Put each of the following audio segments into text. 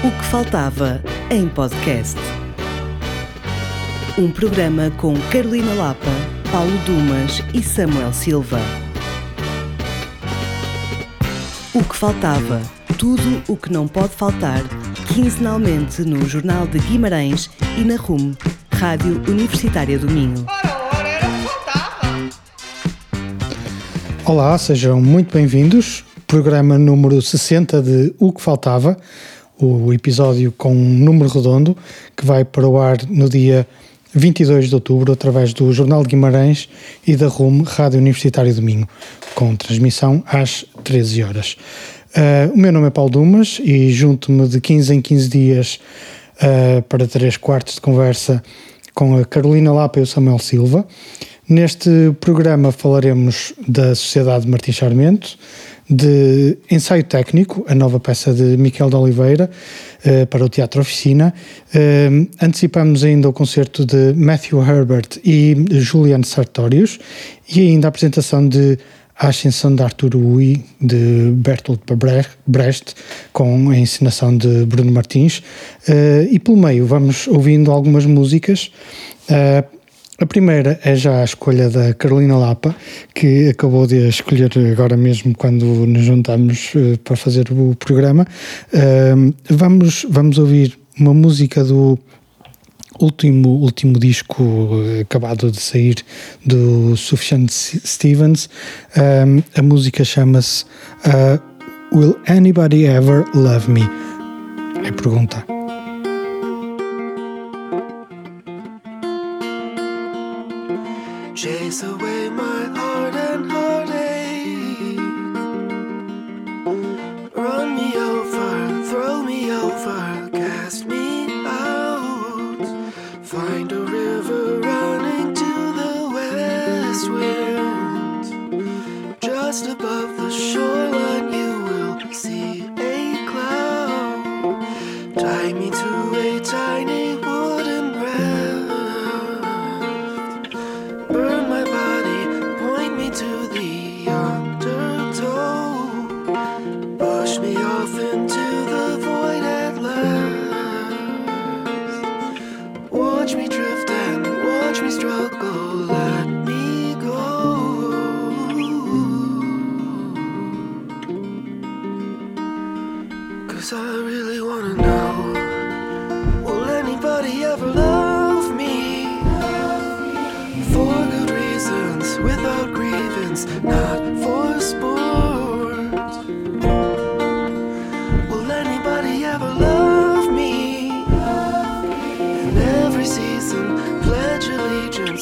O que faltava em podcast. Um programa com Carolina Lapa, Paulo Dumas e Samuel Silva. O que faltava. Tudo o que não pode faltar, quinzenalmente no Jornal de Guimarães e na RUM, Rádio Universitária do Minho. Olá, sejam muito bem-vindos. Programa número 60 de O que Faltava, o episódio com um número redondo que vai para o ar no dia 22 de outubro através do Jornal de Guimarães e da RUM Rádio Universitária do Minho, com transmissão às 13 horas. Uh, o meu nome é Paulo Dumas e junto-me de 15 em 15 dias uh, para três quartos de conversa com a Carolina Lapa e o Samuel Silva. Neste programa falaremos da Sociedade de Martins Charmento, de Ensaio Técnico, a nova peça de Miquel de Oliveira, uh, para o Teatro Oficina. Uh, antecipamos ainda o concerto de Matthew Herbert e Julian Sartorius e ainda a apresentação de A Ascensão de Arthur Ui, de Bertolt Brecht, com a encenação de Bruno Martins. Uh, e pelo meio vamos ouvindo algumas músicas a primeira é já a escolha da Carolina Lapa, que acabou de escolher agora mesmo quando nos juntamos uh, para fazer o programa. Vamos, vamos ouvir uma música do último, último disco uh, acabado de sair do Sufjan Stevens. a música chama-se eh, Will Anybody Ever Love Me? É pergunta. always.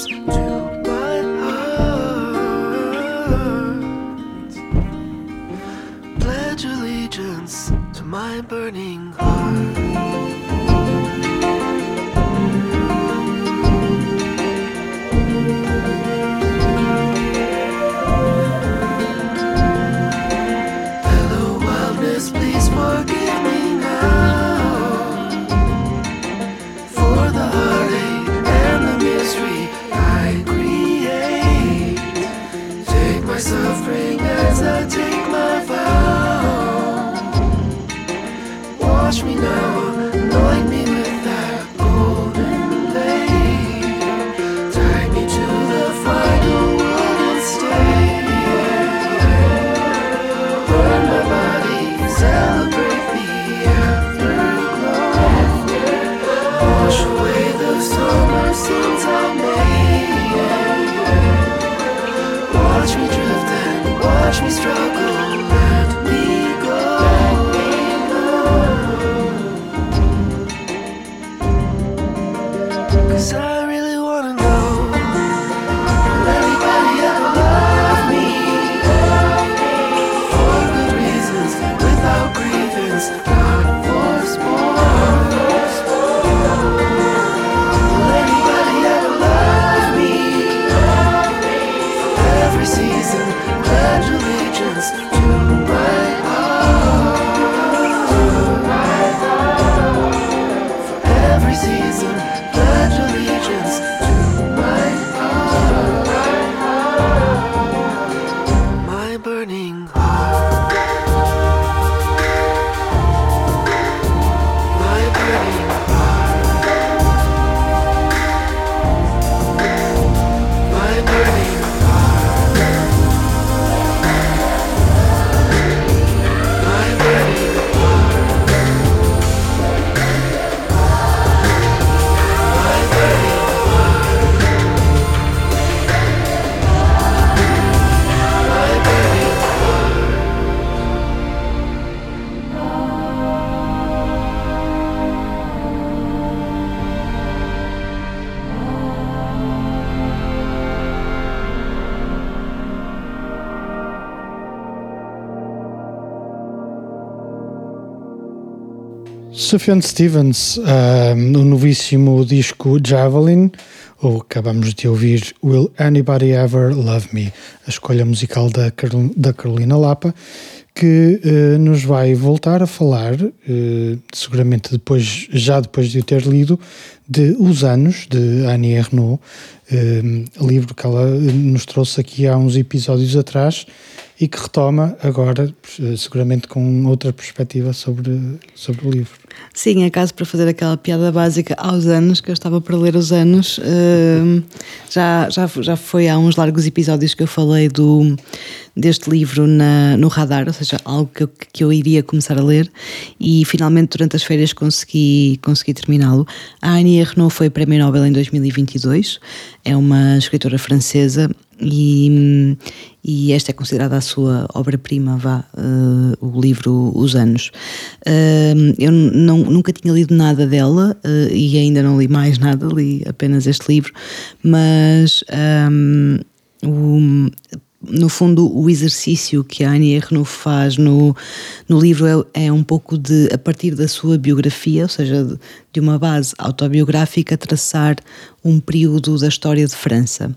do Sufjan Stevens, no novíssimo disco Javelin, ou acabamos de ouvir Will Anybody Ever Love Me, a escolha musical da, da Carolina Lapa, que uh, nos vai voltar a falar, uh, seguramente depois, já depois de o ter lido, de Os Anos, de Annie Ernaux, uh, livro que ela nos trouxe aqui há uns episódios atrás e que retoma agora, seguramente com outra perspectiva sobre, sobre o livro. Sim, é caso para fazer aquela piada básica aos anos, que eu estava para ler os anos. Uh, já, já, já foi há uns largos episódios que eu falei do, deste livro na, no radar, ou seja, algo que eu, que eu iria começar a ler, e finalmente durante as férias consegui, consegui terminá-lo. A Annie Ernaux foi Prémio Nobel em 2022, é uma escritora francesa e, e esta é considerada a sua obra-prima, vá, uh, o livro Os Anos. Uh, eu não, nunca tinha lido nada dela uh, e ainda não li mais nada, li apenas este livro, mas um, o, no fundo, o exercício que a Annie Ernaux faz no, no livro é, é, um pouco de, a partir da sua biografia, ou seja, de, de, uma base autobiográfica, traçar um período da história de França.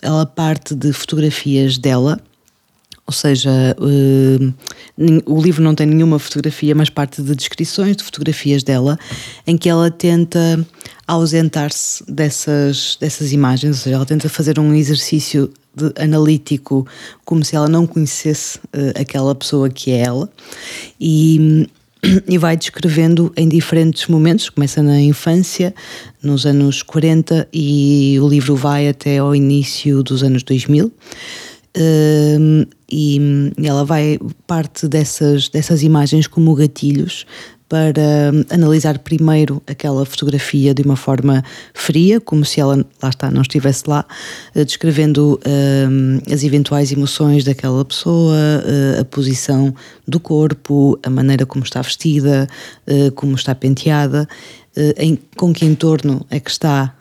Ela parte de fotografias dela, ou seja, uh, o livro não tem nenhuma fotografia, mas parte de descrições de fotografias dela, em que ela tenta ausentar-se dessas, dessas imagens, ou seja, ela tenta fazer um exercício de, analítico como se ela não conhecesse uh, aquela pessoa que é ela e, e vai descrevendo em diferentes momentos, começa na infância, nos anos 40 e o livro vai até ao início dos anos 2000. Uh, e, e ela vai parte dessas, dessas imagens como gatilhos para hum, analisar primeiro aquela fotografia de uma forma fria, como se ela, lá está, não estivesse lá, eh, descrevendo uh, as eventuais emoções daquela pessoa, uh, a posição do corpo, a maneira como está vestida, uh, como está penteada. Em, com que entorno é que está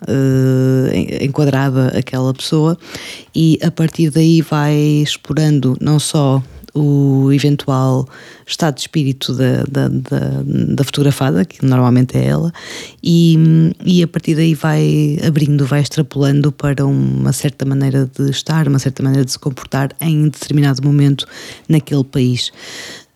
enquadrada aquela pessoa, e a partir daí vai explorando não só o eventual estado de espírito da, da, da, da, fotografada, que normalmente é ela, e, e a partir daí vai abrindo, vai extrapolando para uma certa maneira de estar, uma certa maneira de se comportar em determinado momento naquele país.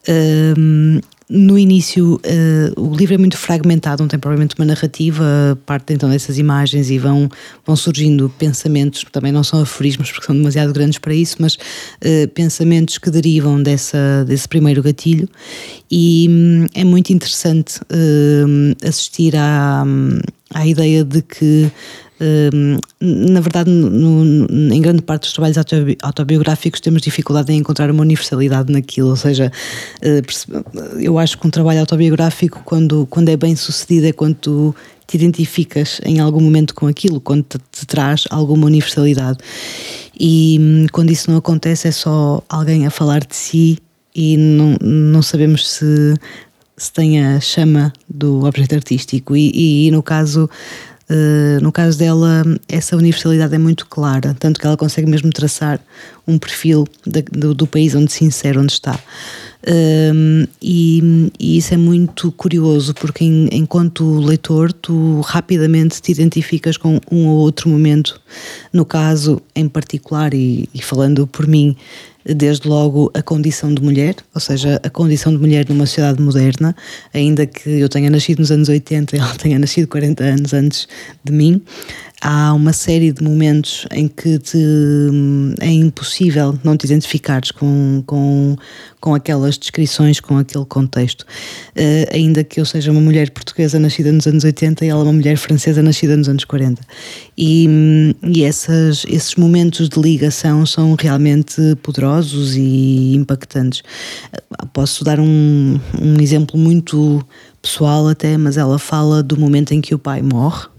Um, no início, uh, o livro é muito fragmentado, não tem provavelmente uma narrativa, parte então dessas imagens e vão, vão surgindo pensamentos, também não são aforismos porque são demasiado grandes para isso, mas uh, pensamentos que derivam dessa, desse primeiro gatilho. E hum, é muito interessante uh, assistir à, à ideia de que na verdade, no, em grande parte dos trabalhos autobiográficos temos dificuldade em encontrar uma universalidade naquilo, ou seja, eh, eu acho que um trabalho autobiográfico, quando, quando é bem sucedido, é quando tu te identificas em algum momento com aquilo, quando te, te traz alguma universalidade. E hum, quando isso não acontece, é só alguém a falar de si e não, não sabemos se, se tem a chama do objeto artístico. E, e, e no caso no caso dela, essa universalidade é muito clara, tanto que ela consegue mesmo traçar um perfil do, do, país onde se insere, onde está. Uh, e, e, isso é muito curioso, porque em, enquanto leitor, tu rapidamente te identificas com um ou outro momento. No caso em particular, e, e falando por mim, desde logo a condição de mulher, ou seja, a condição de mulher numa sociedade moderna, ainda que eu tenha nascido nos anos 80 e ela tenha nascido 40 anos antes de mim, há uma série de momentos em que te, é impossível não te identificares com, com, com aquelas descrições, com aquele contexto. Uh, ainda que eu seja uma mulher portuguesa nascida nos anos 80 e ela uma mulher francesa nascida nos anos 40. E, e essas, esses momentos de ligação são realmente poderosos e impactantes. Uh, posso dar um, um exemplo muito pessoal até, mas ela fala do momento em que o pai morre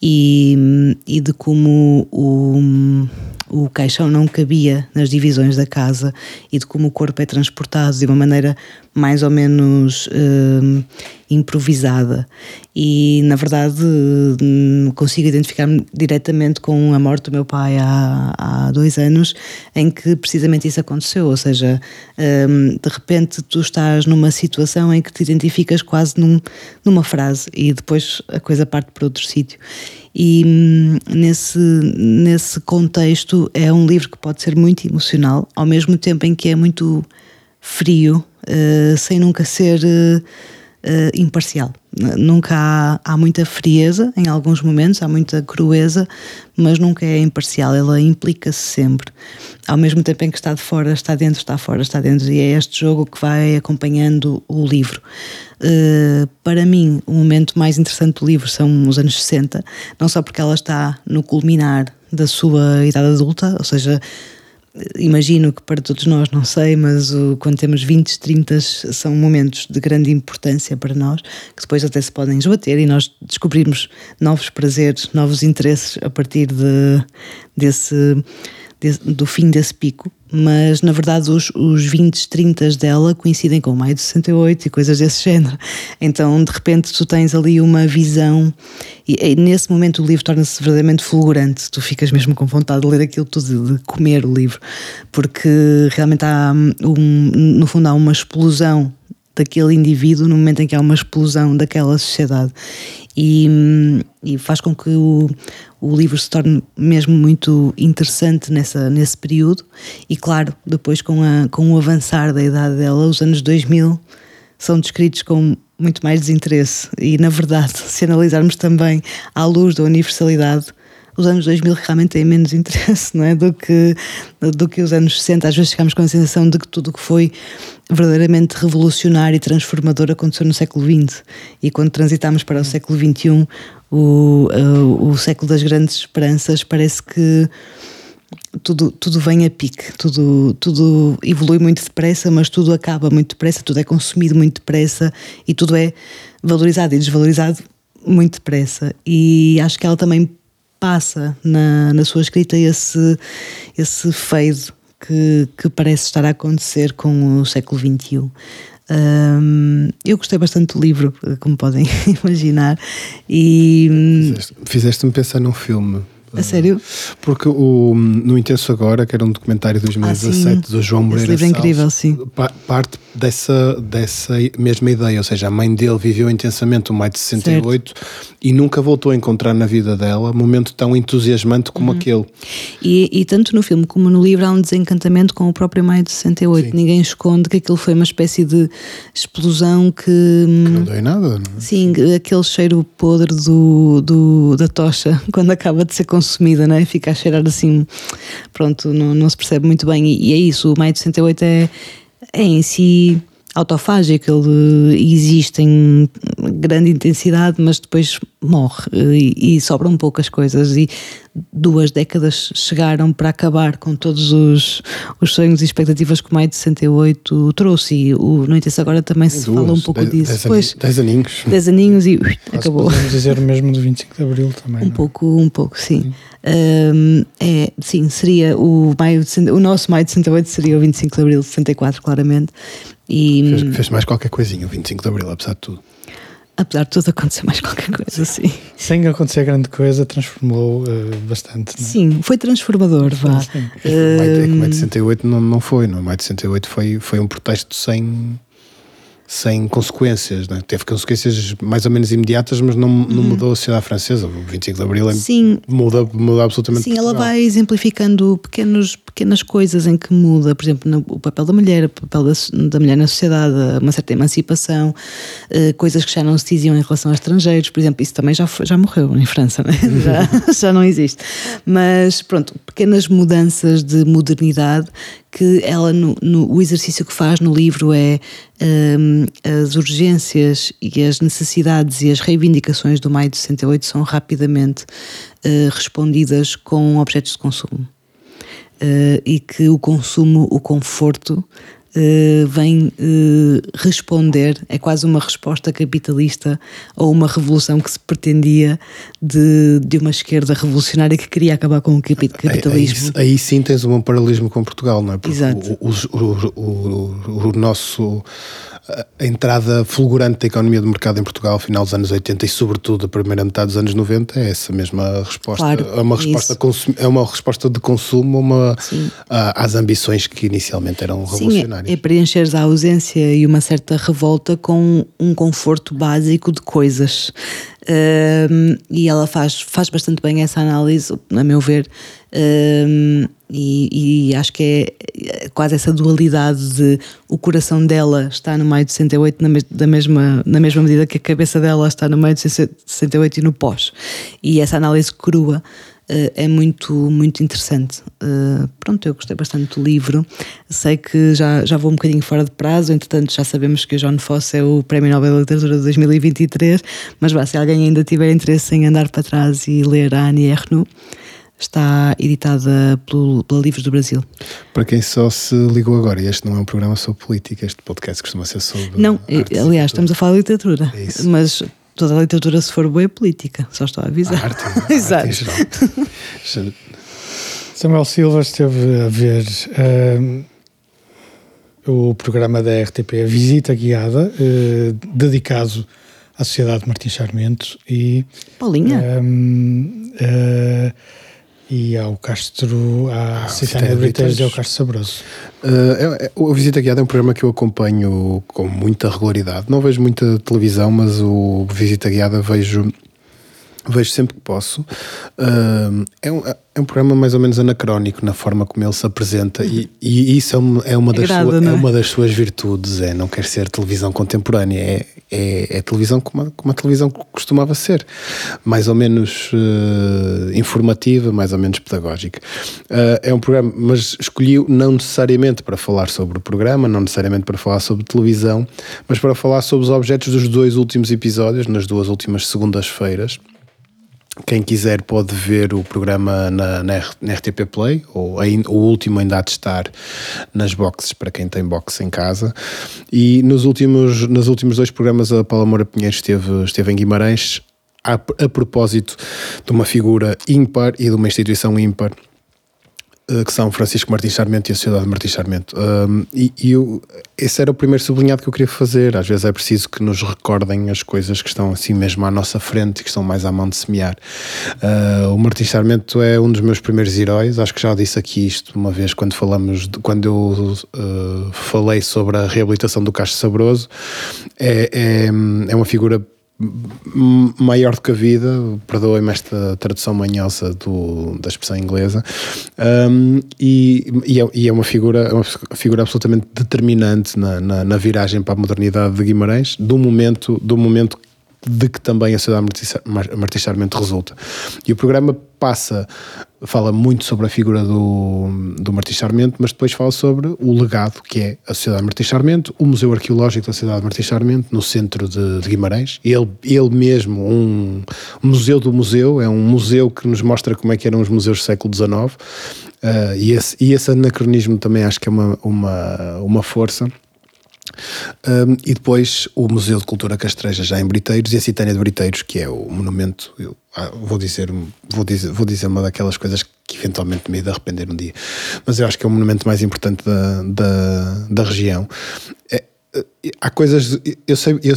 e, e de como o, o caixão não cabia nas divisões da casa e de como o corpo é transportado de uma maneira mais ou menos hum, improvisada. E, na verdade, hum, consigo identificar-me diretamente com a morte do meu pai há, há dois anos, em que precisamente isso aconteceu. Ou seja, hum, de repente tu estás numa situação em que te identificas quase num, numa frase e depois a coisa parte para outro sítio. E nesse, nesse contexto é um livro que pode ser muito emocional, ao mesmo tempo em que é muito frio, uh, sem nunca ser uh, imparcial. Nunca há, há muita frieza em alguns momentos, há muita crueza, mas nunca é imparcial, ela implica-se sempre. Ao mesmo tempo em que está de fora, está dentro, está fora, está dentro, e é este jogo que vai acompanhando o livro. Uh, para mim, o momento mais interessante do livro são os anos 60, não só porque ela está no culminar da sua idade adulta, ou seja, imagino que para todos nós, não sei, mas o, quando temos 20, 30 são momentos de grande importância para nós, que depois até se podem esbater e nós descobrirmos novos prazeres, novos interesses a partir de, desse do fim desse pico, mas na verdade os, os 20, 30 dela coincidem com o maio de 68 e coisas desse género. Então de repente tu tens ali uma visão, e, e nesse momento o livro torna-se verdadeiramente fulgurante, tu ficas mesmo com vontade de ler aquilo tudo, de comer o livro, porque realmente há, um, no fundo, há uma explosão daquele indivíduo no momento em que há uma explosão daquela sociedade. E, e faz com que o, o livro se torne mesmo muito interessante nessa, nesse período. E claro, depois com, a, com o avançar da idade dela, os anos 2000 são descritos com muito mais desinteresse. E na verdade, se analisarmos também à luz da universalidade os anos 2000 realmente têm menos interesse não é? do, que, do que os anos 60. Às vezes ficamos com a sensação de que tudo o que foi verdadeiramente revolucionário e transformador aconteceu no século XX. E quando transitamos para o século XXI, o, o, o século das grandes esperanças, parece que tudo, tudo vem a pique, tudo, tudo evolui muito depressa, mas tudo acaba muito depressa, tudo é consumido muito depressa e tudo é valorizado e desvalorizado muito depressa. E acho que ela também passa na, na sua escrita esse, esse fade que, que parece estar a acontecer com o século XXI. Um, eu gostei bastante do livro, como podem imaginar, e fizeste-me pensar num filme a sério? Porque o, no Intenso Agora, que era um documentário de 2017 ah, do João Moreira Esse livro é incrível, sim. parte dessa, dessa mesma ideia, ou seja, a mãe dele viveu intensamente o maio de 68 certo. e nunca voltou a encontrar na vida dela um momento tão entusiasmante como uhum. aquele. E, e, tanto no filme como no livro há um desencantamento com o próprio maio de 68. Sim. Ninguém esconde que aquilo foi uma espécie de explosão que. Que não deu em nada, não é? Sim, aquele cheiro podre do, do, da tocha quando acaba de ser consumida, não é? Fica a cheirar assim, pronto, não, não se percebe muito bem. E, e é isso, o maio de 68 é, é em si autofágico, ele existe em grande intensidade, mas depois morre e, e sobram poucas coisas. E duas décadas chegaram para acabar com todos os, os sonhos e expectativas que o Maio de 68 trouxe. E o No Intenso Agora também se duas, fala um pouco dez, disso. Dez, pois, dez aninhos. Dez aninhos e ui, acabou. Podemos dizer o mesmo do 25 de Abril também. Um não? É? pouco, um pouco, sim. sim. Um, é, sim, seria o, maio de, o nosso Maio de 68 seria o 25 de Abril de 64, claramente. E, fez, fez mais qualquer coisinha o 25 de Abril, apesar de tudo apesar de tudo acontecer mais qualquer coisa, sim. Sem acontecer grande coisa, transformou uh, bastante. Não? É? Sim, foi transformador, vá. Sim, sim. Uh, é que o maio de 68 não, não foi, não. O maio de 68 foi, foi um protesto sem sem consequências, né? teve consequências mais ou menos imediatas, mas não, não uhum. mudou a sociedade francesa. O 25 de Abril é, Sim. muda, muda absolutamente. Sim, Portugal. ela vai exemplificando pequenos, pequenas coisas em que muda, por exemplo, o papel da mulher, o papel da, da mulher na sociedade, uma certa emancipação, uh, coisas que já não se diziam em relação a estrangeiros, por exemplo, isso também já, foi, já morreu em França, né? já, já não existe. Mas pronto, pequenas mudanças de modernidade que ela no, no, o exercício que faz no livro é um, as urgências e as necessidades e as reivindicações do maio de 68 são rapidamente uh, respondidas com objetos de consumo. Uh, e que o consumo, o conforto, uh, vem uh, responder, é quase uma resposta capitalista ou uma revolução que se pretendia de, de uma esquerda revolucionária que queria acabar com o capitalismo. Aí, aí sim tens um paralelismo com Portugal, não é? Porque Exato. O, o, o, o, nosso a, entrada fulgurante da economia do mercado em Portugal ao final dos anos 80 e sobretudo a primeira metade dos anos 90 é essa mesma resposta. Claro, é, uma resposta consum- é uma resposta de consumo uma, Sim. às ambições que inicialmente eram Sim, revolucionárias. é, é preencheres a ausência e uma certa revolta com um conforto básico de coisas. E ela faz, faz bastante bem essa análise, a meu ver, Ahm, e, e acho que é é quase essa dualidade de o coração dela está no maio de 68 na, mes- da mesma, na mesma medida que a cabeça dela está no maio de 68 e no pós. E essa análise crua eh, é muito, muito interessante. Eh, pronto, eu gostei bastante do livro. Sei que já, já vou um bocadinho fora de prazo, entretanto já sabemos que o John Fosse é o Prémio Nobel da Literatura de 2023, mas vá, se alguém ainda tiver interesse em andar para trás e ler a Annie Ernaux, está editada pelo, pela Livros do Brasil. Para quem só se ligou agora, este não é um programa sobre política, este podcast costuma ser sobre. Não, artes aliás, estamos a falar de literatura, É isso. mas toda a literatura, se for boa, é política, só estou a avisar. A arte, a arte Exato. geral. Samuel Silva esteve a ver ahm, o programa da RTP a Visita Guiada, eh, dedicado à Sociedade Martins Sarmento e, Paulinha? ahm, eh, e ao Castro, à Ah, Citânia Citânia de Briteiros e ao. Castro Sabroso. Uh, o Visita Guiada é um programa que eu acompanho com muita regularidade. Não vejo muita televisão, mas o Visita Guiada vejo, vejo sempre que posso. Uh, é, um, é um programa mais ou menos anacrónico na forma como ele se apresenta e, e isso é uma, é, uma das Agrada, sua- é é? uma das suas virtudes. É não quer ser televisão contemporânea, é, é, é televisão como a, como a televisão costumava ser, mais ou menos uh, informativa, mais ou menos pedagógica. Uh, é um programa, mas escolhi não necessariamente para falar sobre o programa, não necessariamente para falar sobre televisão, mas para falar sobre os objetos dos dois últimos episódios, nas duas últimas segundas-feiras. Quem quiser pode ver o programa na, na, na RTP Play, ou ainda, o último ainda há de estar nas boxes para quem tem box em casa. E nos últimos, nos últimos dois programas, a Paula Moura Pinheiro esteve, esteve em Guimarães a, a propósito de uma figura ímpar e de uma instituição ímpar que são Francisco Martins Sarmento e a Sociedade de Martins Sarmento. Um, e e eu, esse era o primeiro sublinhado que eu queria fazer. Às vezes é preciso que nos recordem as coisas que estão assim mesmo à nossa frente e que estão mais à mão de semear. Uh, o Martins Sarmento é um dos meus primeiros heróis. Acho que já disse aqui isto uma vez quando falamos, de- quando eu uh, falei sobre a reabilitação do Castro Sabroso. É, é, é uma figura maior do que a vida, perdoem-me esta tradução manhosa do, da expressão inglesa, Um, e, e, é, e é uma figura, é uma figura absolutamente determinante na, na, na viragem para a modernidade de Guimarães, do momento, do momento de que também a sociedade Martins- Mar- Martins Sarmento resulta. E o programa passa, fala muito sobre a figura do, do Martins Sarmento, mas depois fala sobre o legado que é a Sociedade Martins o Museu Arqueológico da Sociedade Martins no centro de, de Guimarães. Ele, ele mesmo, um, museu do museu, é um museu que nos mostra como é que eram os museus do século XIX, ah, e, esse, e esse anacronismo também acho que é uma, uma, uma força. Um, e depois o Museu de Cultura Castreja já em Briteiros e a Citânia de Briteiros, que é o monumento, eu ah, vou dizer, vou dizer, vou dizer uma daquelas coisas que eventualmente me ia de arrepender um dia, mas eu acho que é o monumento mais importante da, da, da região. É, há coisas, eu sei, eu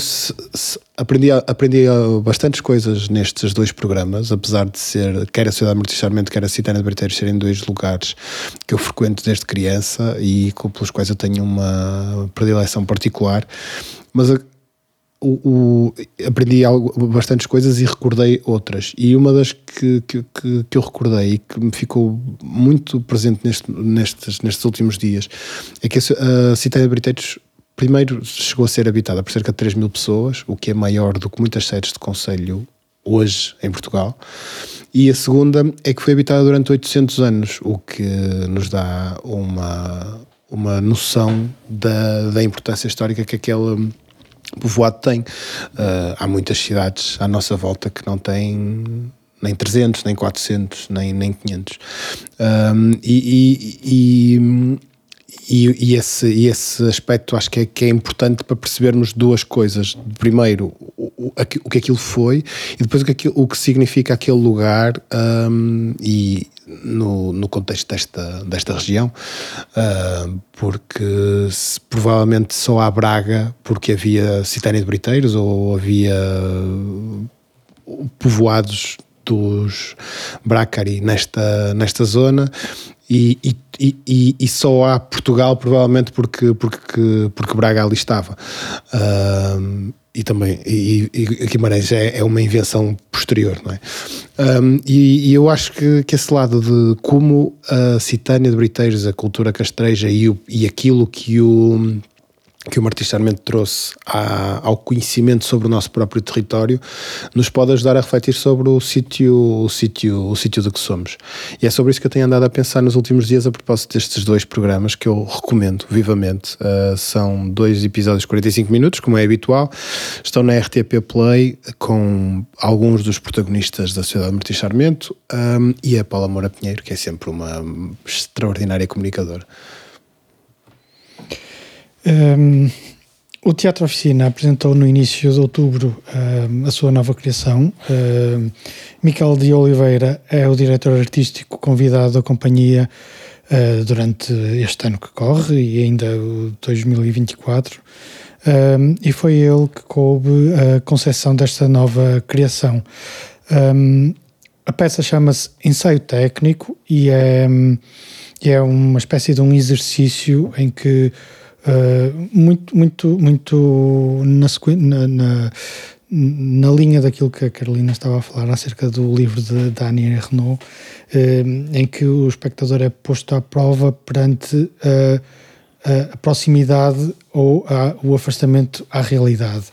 aprendi, aprendi bastantes coisas nestes dois programas, apesar de ser, quer a Sociedade Martins Sarmento, quer a Citânia de Briteiros serem dois lugares que eu frequento desde criança e com- pelos quais eu tenho uma predileção particular, mas a- o, o- aprendi algo, bastantes coisas e recordei outras. E uma das que, que, que, eu recordei e que me ficou muito presente neste, nestes, nestes últimos dias é que a, a de Briteiros primeiro chegou a ser habitada por cerca de 3 mil pessoas, o que é maior do que muitas sedes de conselho hoje em Portugal. E a segunda é que foi habitada durante 800 anos, o que nos dá uma, uma noção da, da importância histórica que aquele povoado tem. Ah, há muitas cidades à nossa volta que não têm nem 300, nem 400, nem, nem 500. Um, e, e, e, e, e esse, esse aspecto acho que é, que é importante para percebermos duas coisas. Primeiro, o, o, o que aquilo foi e depois o que, aquilo, o que significa aquele lugar um, e no, no contexto desta, desta região, uh, porque se, provavelmente só há Braga porque havia Citânia de Briteiros ou havia povoados dos Bracari nesta, nesta zona e, e, e, e, só há Portugal provavelmente porque, porque, porque Braga ali estava. Uh, e também e, e Guimarães é, é, uma invenção posterior, não é? Um, e, e, eu acho que, que esse lado de como a Citânia de Briteiros, a cultura castreja e, o, e aquilo que o que o Martins Sarmento trouxe à, ao conhecimento sobre o nosso próprio território, nos pode ajudar a refletir sobre o sítio, o sítio, o sítio do que somos. E é sobre isso que eu tenho andado a pensar nos últimos dias a propósito destes dois programas que eu recomendo vivamente. Uh, são dois episódios de 45 minutos, como é habitual. Estão na RTP Play com alguns dos protagonistas da Sociedade Martins Sarmento um, e a Paula Moura Pinheiro, que é sempre uma extraordinária comunicadora. Um, o Teatro Oficina apresentou no início de outubro um, a sua nova criação. Um, Miquel de Oliveira é o diretor artístico convidado da companhia uh, durante este ano que corre e ainda o 2024. Um, e foi ele que coube a concepção desta nova criação. A peça chama-se Ensaio Técnico e é, é uma espécie de um exercício em que uh, muito, muito, muito na, na, na, linha daquilo que a Carolina estava a falar acerca do livro de Daniel Renault, uh, em que o espectador é posto à prova perante uh, a proximidade ou a, o afastamento à realidade,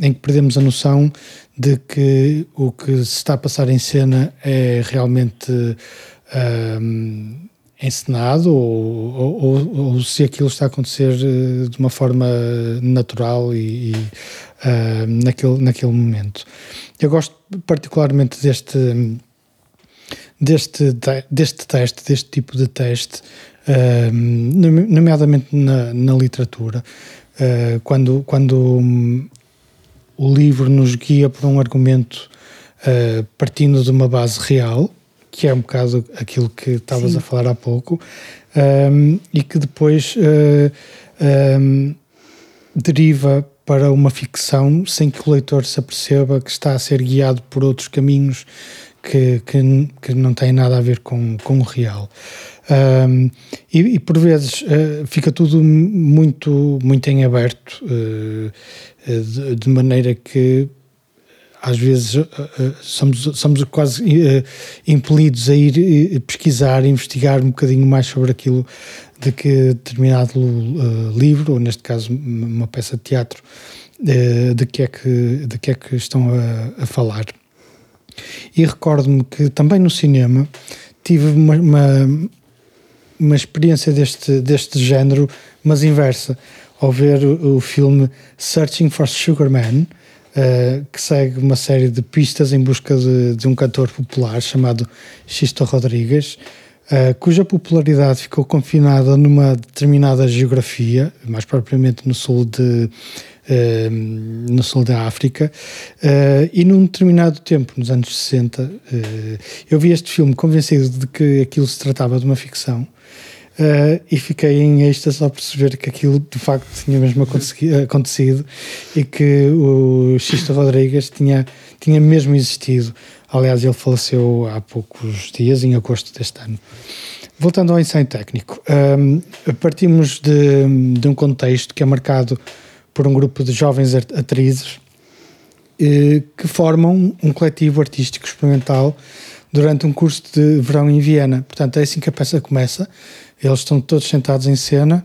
em que perdemos a noção de que o que se está a passar em cena é realmente encenado ou, ou, ou, se aquilo está a acontecer eh, de uma forma natural e, e uh, naquele, naquele momento. Eu gosto particularmente deste, deste, deste teste, deste tipo de teste, uh, nomeadamente na, na literatura, uh, quando, quando um, o livro nos guia por um argumento partindo de uma base real, que é um bocado aquilo que estavas a falar há pouco, um, e que depois uh, um, deriva para uma ficção sem que o leitor se aperceba que está a ser guiado por outros caminhos que, que, que não têm nada a ver com, com o real. Um, e, e, por vezes uh, fica tudo muito, muito em aberto, uh, de, de, maneira que às vezes uh, somos, somos quase uh, impelidos a ir pesquisar, investigar um bocadinho mais sobre aquilo de que determinado livro, ou neste caso uma peça de teatro, de, que é que, de que é que estão a, a falar. E recordo-me que também no cinema tive uma, uma, uma, experiência deste, deste género, mas inversa, ao ver o, o filme Searching for Sugar Man, uh, que segue uma série de pistas em busca de, de um cantor popular chamado Xisto Rodrigues, uh, cuja popularidade ficou confinada numa determinada geografia, mais propriamente no sul de Uh, no sul da África, uh, e num determinado tempo, nos anos 60, uh, eu vi este filme convencido de que aquilo se tratava de uma ficção, Uh, e fiquei em êxtase ao perceber que aquilo de facto tinha mesmo acontecido e que o Xisto Rodrigues tinha, tinha mesmo existido. Aliás, ele faleceu há poucos dias, em agosto deste ano. Voltando ao ensaio técnico, um, ehm, partimos de, de, um contexto que é marcado por um grupo de jovens atrizes uh, que formam um coletivo artístico experimental durante um curso de verão em Viena. Portanto, é assim que a peça começa eles estão todos sentados em cena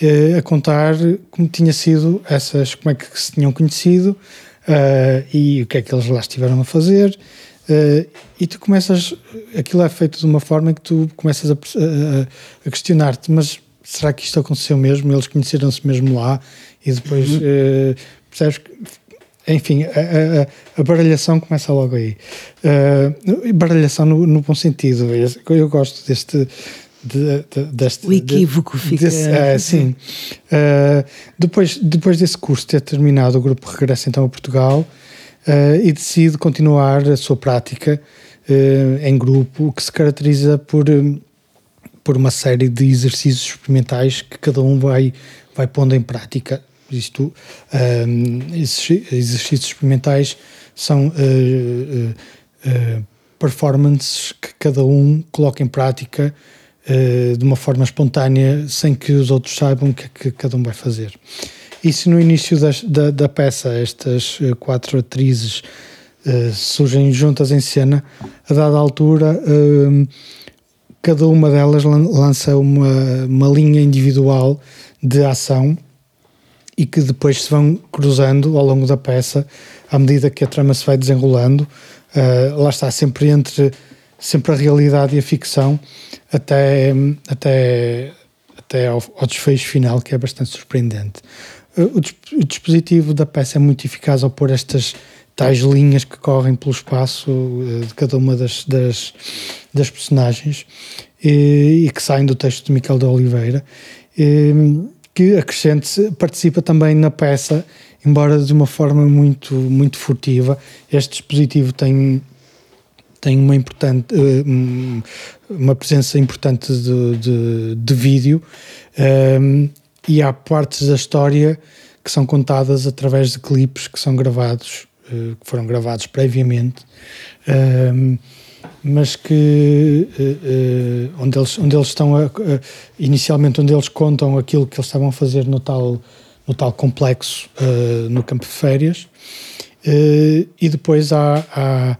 eh, a contar como tinha sido essas, como é que se tinham conhecido uh, e o que é que eles lá estiveram a fazer. Uh, e tu começas, aquilo é feito de uma forma em que tu começas a, a, a questionar-te, mas será que isto aconteceu mesmo? Eles conheceram-se mesmo lá e depois uhum. uh, percebes que enfim, a, a, a, baralhação começa logo aí. Uh, baralhação no, no, bom sentido. Eu, eu gosto deste, de, de, deste. O equívoco de, fica- desse- é, sim. Uh, depois, depois desse curso ter terminado, o grupo regressa então a Portugal uh, e decide continuar a sua prática uh, em grupo, o que se caracteriza por, por uma série de exercícios experimentais que cada um vai, vai pondo em prática. Isto, esses exercícios experimentais são performances que cada um coloca em prática uh, de uma forma espontânea, sem que os outros saibam o que, é que cada um vai fazer. Isso no início das- da, da peça, estas uh, quatro atrizes uh, surgem juntas em cena, a dada altura. um, cada uma delas lan- lança uma, uma linha individual de ação e que depois se vão cruzando ao longo da peça à medida que a trama se vai desenrolando. Uh, lá está, sempre entre sempre a realidade e a ficção, até, até, até ao, ao desfecho final, que é bastante surpreendente. Uh, o, o dispositivo da peça é muito eficaz ao pôr estas tais linhas que correm pelo espaço uh, de cada uma das, das, das personagens e, e que saem do texto de Miquel de Oliveira, e, que acrescente participa também na peça, embora de uma forma muito, muito furtiva. Este dispositivo tem tem uma importante eh, um, uma presença importante de, de, de vídeo. Ehm, e há partes da história que são contadas através de clipes que são gravados eh, que foram gravados previamente ehm, mas que eh, onde eles onde eles estão a, inicialmente onde eles contam aquilo que eles estavam a fazer no tal no tal complexo no campo de férias. E depois há, há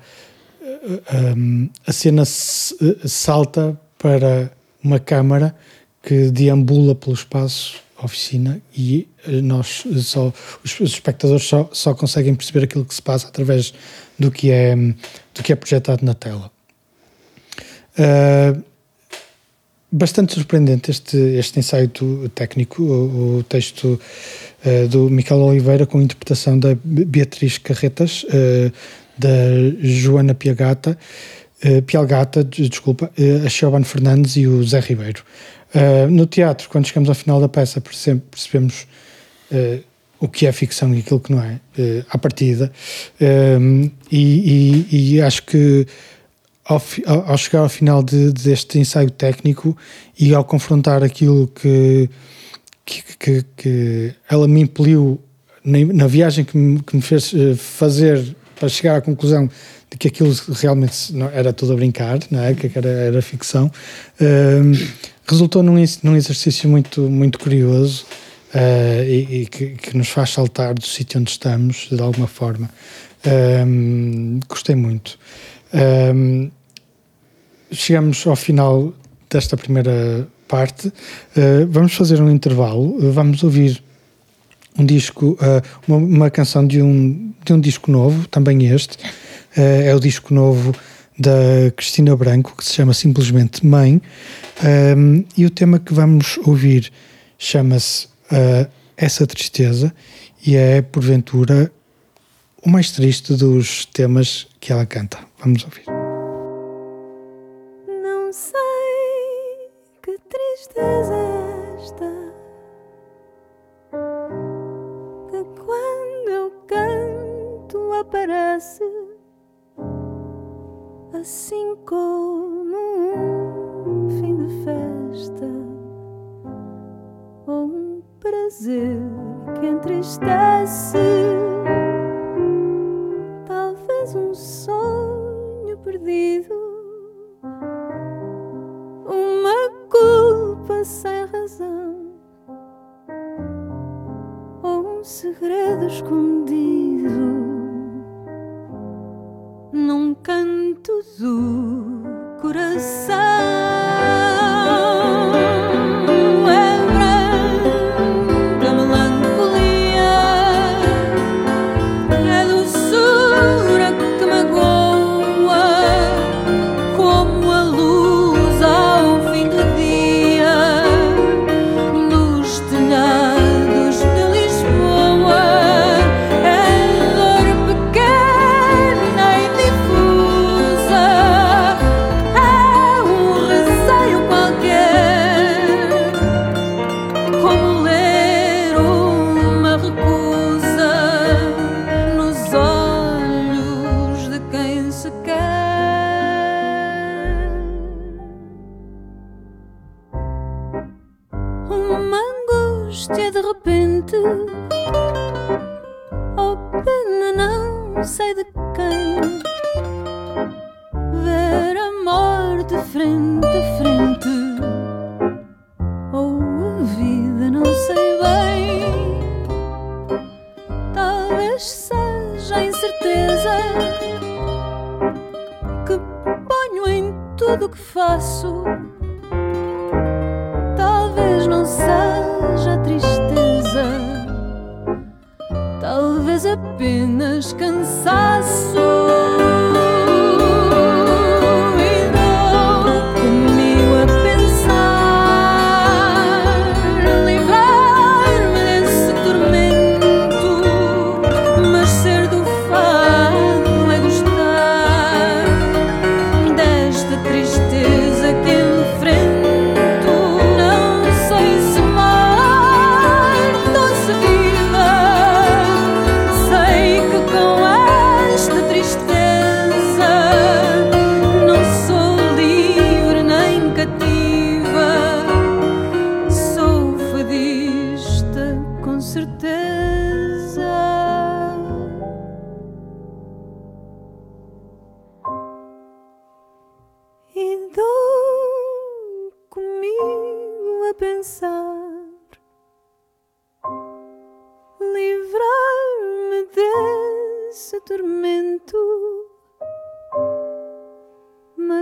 um, a cena s- salta para uma câmara que deambula pelo espaço oficina e eh, nós só os, espectadores só, só conseguem perceber aquilo que se passa através do que é do que é projetado na tela. Uh, bastante surpreendente este, este ensaio técnico, o, o texto eh, do Miquel Oliveira com interpretação da Be- Beatriz Carretas, eh, da Joana Piagata, eh, Pialgata, des- desculpa, eh, a Siobhan Fernandes e o Zé Ribeiro. Eh, no teatro, quando chegamos ao final da peça, perce- percebemos eh, o que é ficção e aquilo que não é, eh, à partida. Um, e, e- e acho que ao, ao- chegar ao final de- deste ensaio técnico e ao confrontar aquilo que, que, que- que ela me impeliu na, na viagem que me, que me fez fazer para chegar à conclusão de que aquilo realmente não era tudo a brincar, não é? que era, era ficção, ehm, resultou num, num exercício muito, muito curioso eh, e, e que, que nos faz saltar do sítio onde estamos, de alguma forma. Ehm, gostei muito. Ehm, chegamos ao final desta primeira parte. Eh, vamos fazer um intervalo. Vamos ouvir um disco, eh, uma, uma canção de um, de um disco novo, também este. Eh, é o disco novo da Cristina Branco, que se chama simplesmente Mãe. Um, e o tema que vamos ouvir chama-se eh, Essa Tristeza e é, porventura, o mais triste dos temas que ela canta. Vamos ouvir.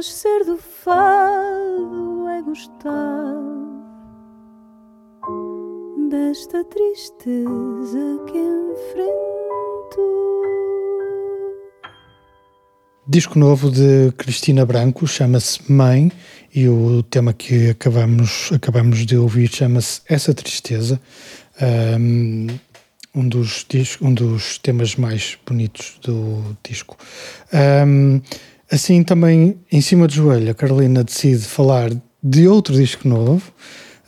Mas ser do fado é gostar desta tristeza que enfrento. Disco novo de Cristina Branco chama-se Mãe e o tema que acabamos, acabamos de ouvir chama-se Essa Tristeza. Um, um dos, um dos temas mais bonitos do disco. Um, assim, também, em cima do joelho, a Carolina decide falar de outro disco novo,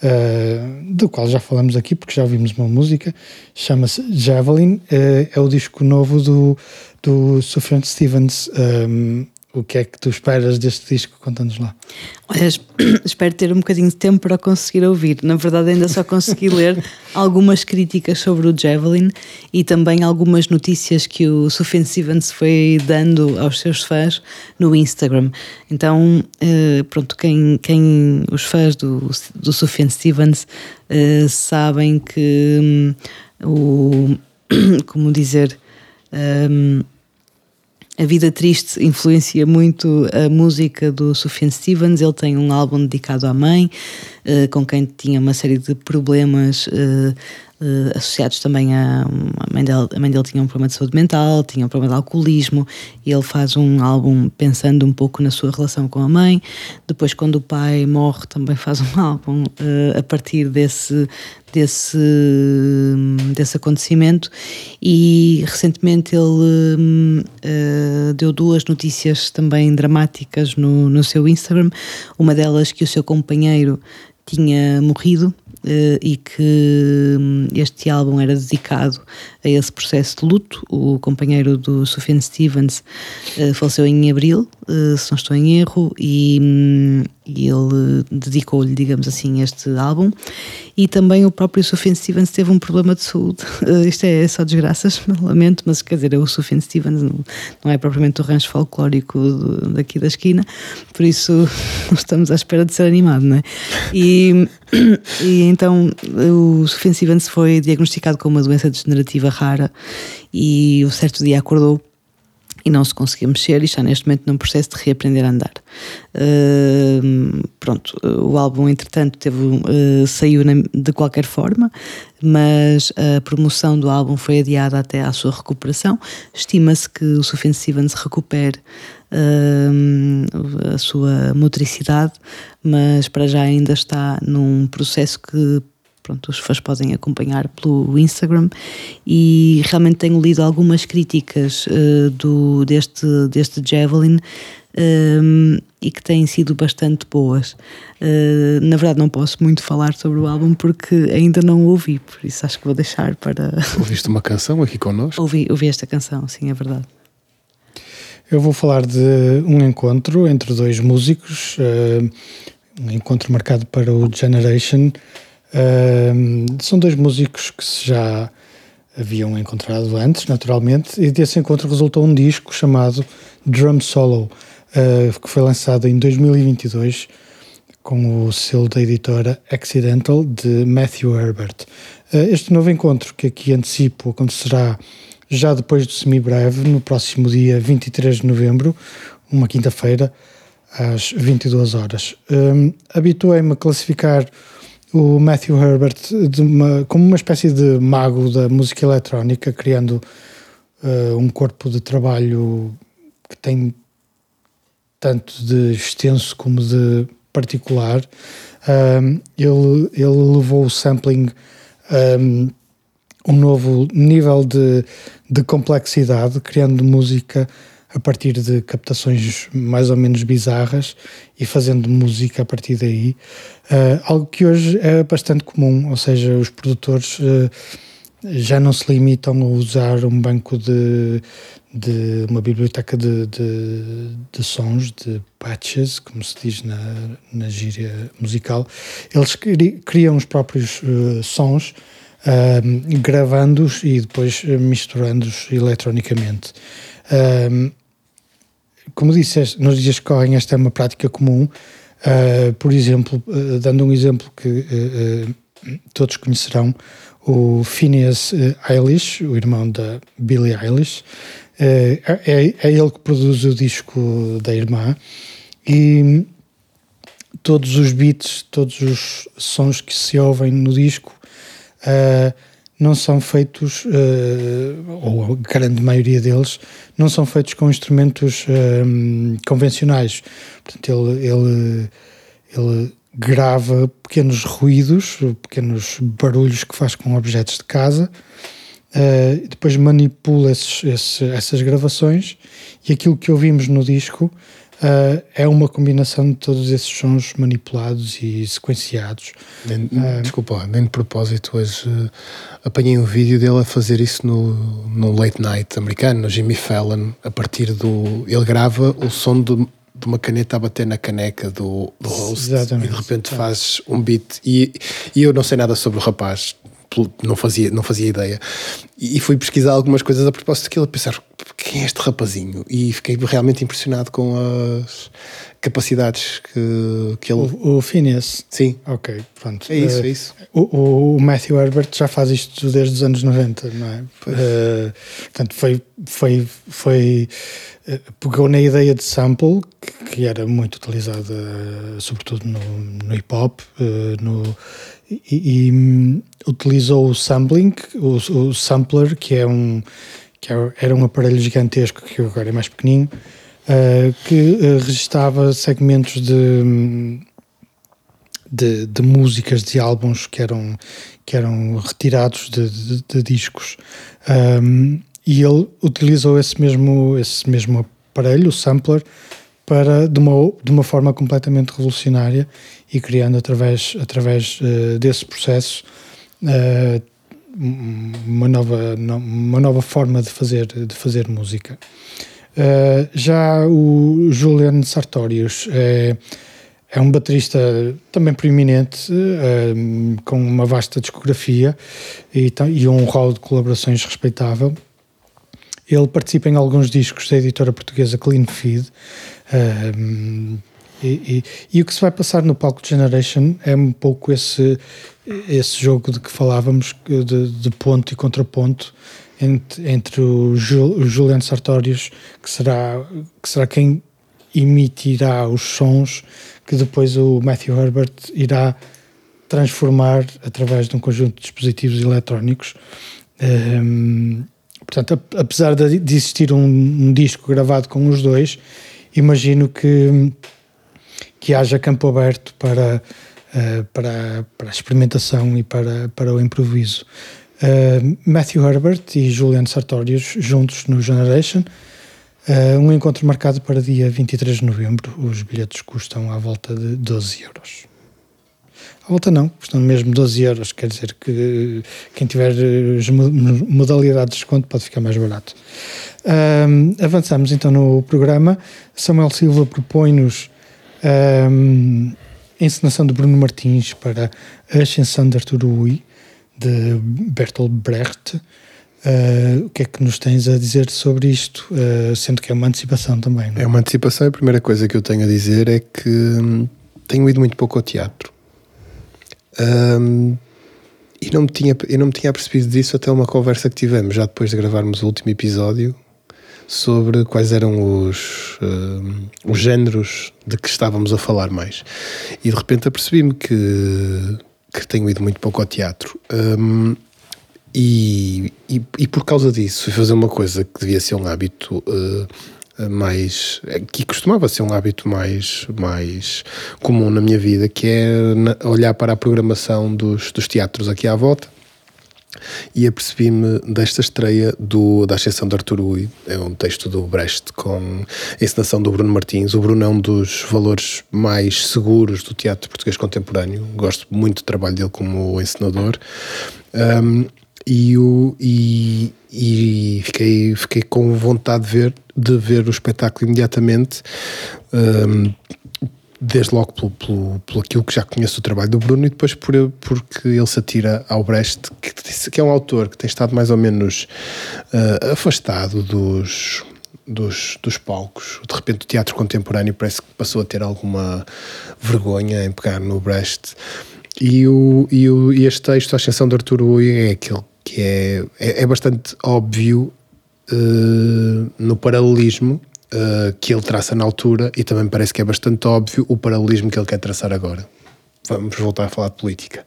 uh, do qual já falamos aqui, porque já ouvimos uma música, chama-se Javelin, uh, é o disco novo do, do Sufjan Stevens. Um, o que é que tu esperas deste disco? Conta-nos lá. Olha, es- espero ter um bocadinho de tempo para conseguir ouvir. Na verdade, ainda só consegui ler algumas críticas sobre o Javelin e também algumas notícias que o Sufjan Stevens foi dando aos seus fãs no Instagram. Então, eh, pronto, quem, quem os fãs do, do Sufjan Stevens eh, sabem que hum, o. Como dizer. hum, a vida triste influencia muito a música do Sufjan Stevens. Ele tem um álbum dedicado à mãe, eh, com quem tinha uma série de problemas eh, associados também a. A mãe, dele, a mãe dele tinha um problema de saúde mental, tinha um problema de alcoolismo, e ele faz um álbum pensando um pouco na sua relação com a mãe. Depois, quando o pai morre, também faz um álbum eh, a partir desse, desse, desse acontecimento e recentemente ele eh, deu duas notícias também dramáticas no, no seu Instagram, uma delas que o seu companheiro tinha morrido e que hum, este álbum era dedicado a esse processo de luto. O companheiro do Sufjan Stevens eh, faleceu em abril, eh, se não estou em erro, e, hum, e ele dedicou-lhe, digamos assim, este álbum. E também o próprio Sufjan Stevens teve um problema de saúde. Eh, isto é só desgraças, lamento, mas quer dizer, é o Sufjan Stevens, não, não é propriamente o rancho folclórico do- daqui da esquina, por isso estamos à espera de ser animado, não é? E, e então o Sufjan Stevens foi diagnosticado com uma doença degenerativa rara e o certo dia acordou e não se conseguia mexer e está neste momento num processo de reaprender a andar. Hum, pronto, o álbum entretanto teve, uh, saiu na- de qualquer forma, mas a promoção do álbum foi adiada até à sua recuperação. Estima-se que o Sufjan Stevens recupere hum, a sua motricidade, mas para já ainda está num processo que pronto, os fãs podem acompanhar pelo Instagram e realmente tenho lido algumas críticas eh, do, deste, deste Javelin ehm, e que têm sido bastante boas. Eh, na verdade não posso muito falar sobre o álbum porque ainda não o ouvi, por isso acho que vou deixar para Ouviste uma canção aqui connosco? ouvir, ouvir esta canção, sim, é verdade. Eu vou falar de um encontro entre dois músicos, eh, um encontro marcado para o Generation. São dois músicos que se já haviam encontrado antes, naturalmente, e desse encontro resultou um disco chamado Drum Solo, eh, que foi lançado em 2022 com o selo da editora Accidental de Matthew Herbert. Eh, Este novo encontro, que aqui antecipo, acontecerá já depois do semibreve, no próximo dia 23 de novembro, uma quinta-feira, às 22 horas. Um, Habituei-me a classificar o Matthew Herbert uma- como uma espécie de mago da música eletrónica, criando uh, um corpo de trabalho que tem tanto de extenso como de particular. Um, ele, ele levou o sampling um, um novo nível de, de complexidade, criando música a partir de captações mais ou menos bizarras e fazendo música a partir daí. Uh, algo que hoje é bastante comum, ou seja, os produtores uh, já não se limitam a usar um banco de, de uma biblioteca de, de, de sons, de patches, como se diz na, na gíria musical. Eles cri- criam os próprios uh, sons, gravando-os e depois misturando-os eletronicamente. Como disse, este- nos dias que correm, esta é uma prática comum. Uh, por exemplo, uh, dando um exemplo que uh, todos conhecerão, o Phineas Eilish, o irmão da Billie Eilish, é, é ele que produz o disco da irmã e todos os beats, todos os sons que se ouvem no disco uh, não são feitos, uh, ou a grande maioria deles, não são feitos com instrumentos um, convencionais. Portanto, ele, ele, ele grava pequenos ruídos, pequenos barulhos que faz com objetos de casa, uh, depois manipula esses, esses- essas gravações e aquilo que ouvimos no disco uh, é uma combinação de todos esses sons manipulados e sequenciados. Nem- Desculpa, lá, nem de propósito, hoje eh, apanhei um vídeo dele a fazer isso no, no late night americano, no Jimmy Fallon, a partir do. Ele grava o som de, de uma caneta a bater na caneca do, do host Exatamente. e de repente faz um beat. E, e eu não sei nada sobre o rapaz, não fazia, não fazia ideia. E, fui pesquisar algumas coisas a propósito daquilo, a pensar quem é este rapazinho? E fiquei realmente impressionado com as capacidades que, que ele. O, o Phineas. Sim, Ok, pronto. é isso, Uh, é isso. O, o Matthew Herbert já faz isto desde os anos 90, não é? Eh, portanto, foi, foi, foi eh, pegou na ideia de sample, que, que era muito utilizada, eh, sobretudo no, no hip hop, eh, no, e, hum, utilizou o sampling, o, o sampler, que é um que é- era um aparelho gigantesco que agora é mais pequenino, eh, que eh, registava segmentos de hum, de, de músicas de álbuns que eram, que eram retirados de, de- de discos. Um, e ele utilizou esse mesmo, esse mesmo aparelho, o sampler, para, de, uma, de uma forma completamente revolucionária e criando através, através eh, desse processo eh, uma, nova, no- uma nova forma de fazer, de fazer música. Uh, já o Julian Sartorius é, é um baterista também preeminente, um, com uma vasta discografia e, e um rol de colaborações respeitável. Ele participa em alguns discos da editora portuguesa Clean Feed. Um, e, e- e o que se vai passar no palco de Generation é um pouco esse, esse jogo de que falávamos, de, de ponto e contraponto entre, entre o, Ju- o Julian Sartorius, que será, que será quem emitirá os sons que depois o Matthew Herbert irá transformar através de um conjunto de dispositivos eletrónicos. Ehm, portanto, ap- apesar de, de existir um, um disco gravado com os dois, imagino que, que haja campo aberto para, eh, para, para a experimentação e para, para o improviso. Eh, Matthew Herbert e Julian Sartorius juntos no Generation. Eh, um encontro marcado para dia 23 de novembro. Os bilhetes custam à volta de 12 euros. À volta não, custam mesmo 12 euros. Quer dizer que quem tiver modalidades de desconto pode ficar mais barato. Ahm, avançamos então no programa. Samuel Silva propõe-nos ahm, a encenação de Bruno Martins para a Ascensão de Arturo Ui, de Bertolt Brecht. Ah, o que é que nos tens a dizer sobre isto? Ah, sendo que é uma antecipação também. não é? É uma antecipação. A primeira coisa que eu tenho a dizer é que hum, tenho ido muito pouco ao teatro. Hum, e não me tinha, eu não me tinha percebido disso até uma conversa que tivemos já depois de gravarmos o último episódio sobre quais eram os, eh, os géneros de que estávamos a falar mais. E de repente apercebi-me que, que tenho ido muito pouco ao teatro. Um, e, e, e por causa disso fui fazer uma coisa que devia ser um hábito uh, mais que costumava ser um hábito mais mais comum na minha vida que é olhar para a programação dos, dos teatros aqui à volta e apercebi-me desta estreia do, da Ascensão de Arturo Ui, é um texto do Brecht com a encenação do Bruno Martins. O Bruno é um dos valores mais seguros do teatro português contemporâneo, gosto muito do trabalho dele como encenador. Um, e, o, e, e fiquei, fiquei com vontade de ver, de ver o espetáculo imediatamente. Um, desde logo pelo, pelo, pelo aquilo que já conheço do trabalho do Bruno e depois por, porque ele se atira ao Brecht, que, que é um autor que tem estado mais ou menos uh, afastado dos, dos, dos palcos. De repente o teatro contemporâneo parece que passou a ter alguma vergonha em pegar no Brecht. E, o, e, o, e este texto, A Ascensão de Arturo Ui, é aquele que é, é, é bastante óbvio uh, no paralelismo uh, que ele traça na altura e também parece que é bastante óbvio o paralelismo que ele quer traçar agora. Vamos voltar a falar de política.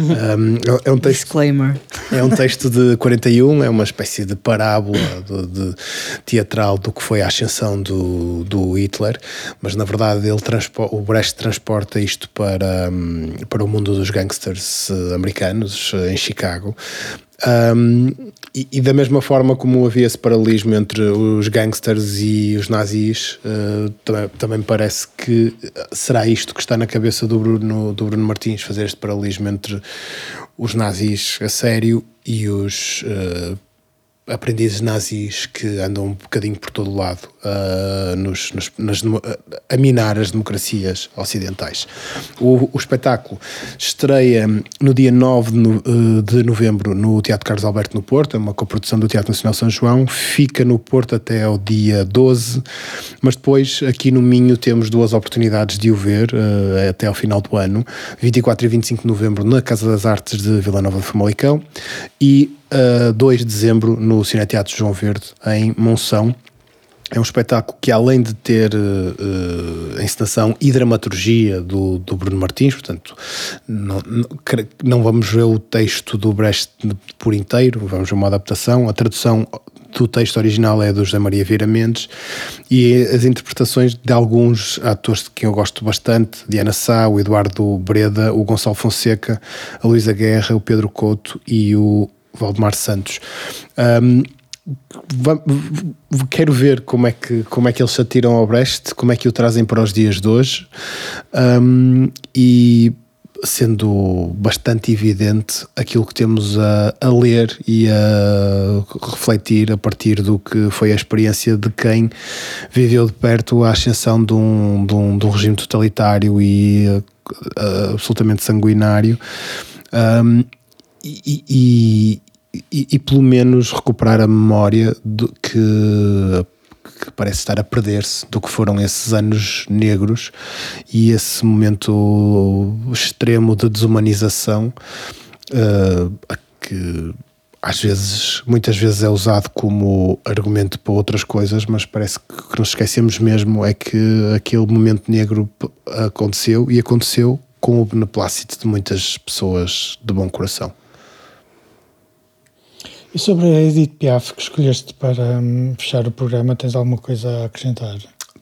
Um, é um texto, Disclaimer. é um texto de 41, é uma espécie de parábola de, de teatral do que foi a ascensão do, do Hitler, mas na verdade ele o Brecht transporta isto para, um, para o mundo dos gangsters uh, americanos uh, em Chicago. Um, e, e, da mesma forma como havia esse paralelismo entre os gangsters e os nazis, uh, também, também parece que será isto que está na cabeça do Bruno, do Bruno Martins, fazer este paralelismo entre os nazis a sério e os uh, aprendizes nazis que andam um bocadinho por todo lado uh, nos, nos, nas, a minar as democracias ocidentais. O, o espetáculo estreia no dia 9 de, no, uh, de, novembro no Teatro Carlos Alberto no Porto, é uma coprodução do Teatro Nacional São João, fica no Porto até ao dia 12, mas depois aqui no Minho temos duas oportunidades de o ver uh, até ao final do ano, 24 e 25 de novembro na Casa das Artes de Vila Nova de Famalicão. E uh, 2 de dezembro no Cineteatro João Verde, em Monção. É um espetáculo que, além de ter uh, a encenação e dramaturgia do, do Bruno Martins, portanto, não, não, não, vamos ver o texto do Brecht por inteiro, vamos ver uma adaptação. A tradução do texto original é do José Maria Vieira Mendes e as interpretações de alguns atores de quem eu gosto bastante, Diana Sá, o Eduardo Breda, o Gonçalo Fonseca, a Luísa Guerra, o Pedro Couto e o Valdemar Santos. Um, quero ver como é, que, como é que eles se atiram ao Brecht, como é que o trazem para os dias de hoje um, e sendo bastante evidente aquilo que temos a, a, ler e a refletir a partir do que foi a experiência de quem viveu de perto a ascensão de um, de um, de um regime totalitário e uh, absolutamente sanguinário. Um, e, e, e, pelo menos recuperar a memória do que, que parece estar a perder-se do que foram esses anos negros e esse momento extremo de desumanização uh, que às vezes, muitas vezes é usado como argumento para outras coisas, mas parece que nos esquecemos mesmo é que aquele momento negro aconteceu e aconteceu com o beneplácito de muitas pessoas de bom coração. E sobre a Edith Piaf que escolheste para um, fechar o programa, tens alguma coisa a acrescentar?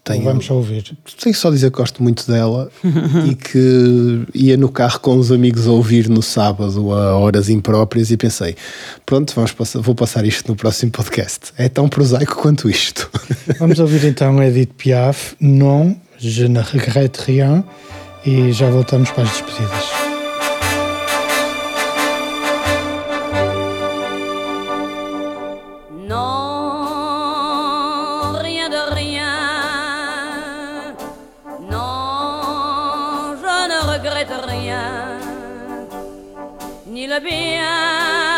Tenho, vamos só ouvir. Tenho só dizer que gosto muito dela e que ia no carro com os amigos a ouvir no sábado a horas impróprias e pensei, pronto, vamos passar, vou passar isto no próximo podcast. É tão prosaico quanto isto. Vamos ouvir então Edith Piaf, Non, je ne regrette rien e já voltamos para as despedidas. rien, ni le bien.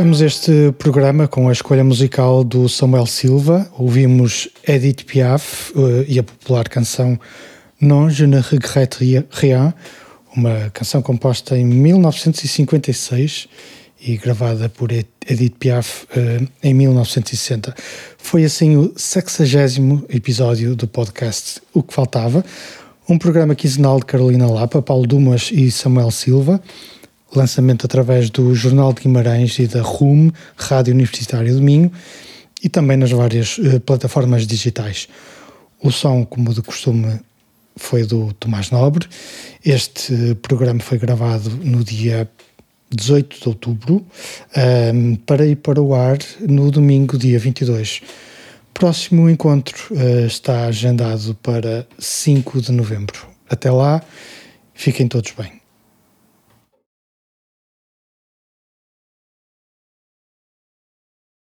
Fechamos este programa com a escolha musical do Samuel Silva. Ouvimos Edith Piaf eh, e a popular canção Non, je ne regrette rien, uma canção composta em 1956 e gravada por Edith Piaf eh, em 1960. Foi assim o 60 episódio do podcast O que Faltava, um programa quinzenal de Carolina Lapa, Paulo Dumas e Samuel Silva lançamento através do Jornal de Guimarães e da RUM, Rádio Universitária do Minho, e também nas várias eh, plataformas digitais. O som, como de costume, foi do Tomás Nobre. Este programa foi gravado no dia 18 de outubro, ehm, para ir para o ar no domingo, dia 22. Próximo encontro eh, está agendado para 5 de novembro. Até lá, fiquem todos bem.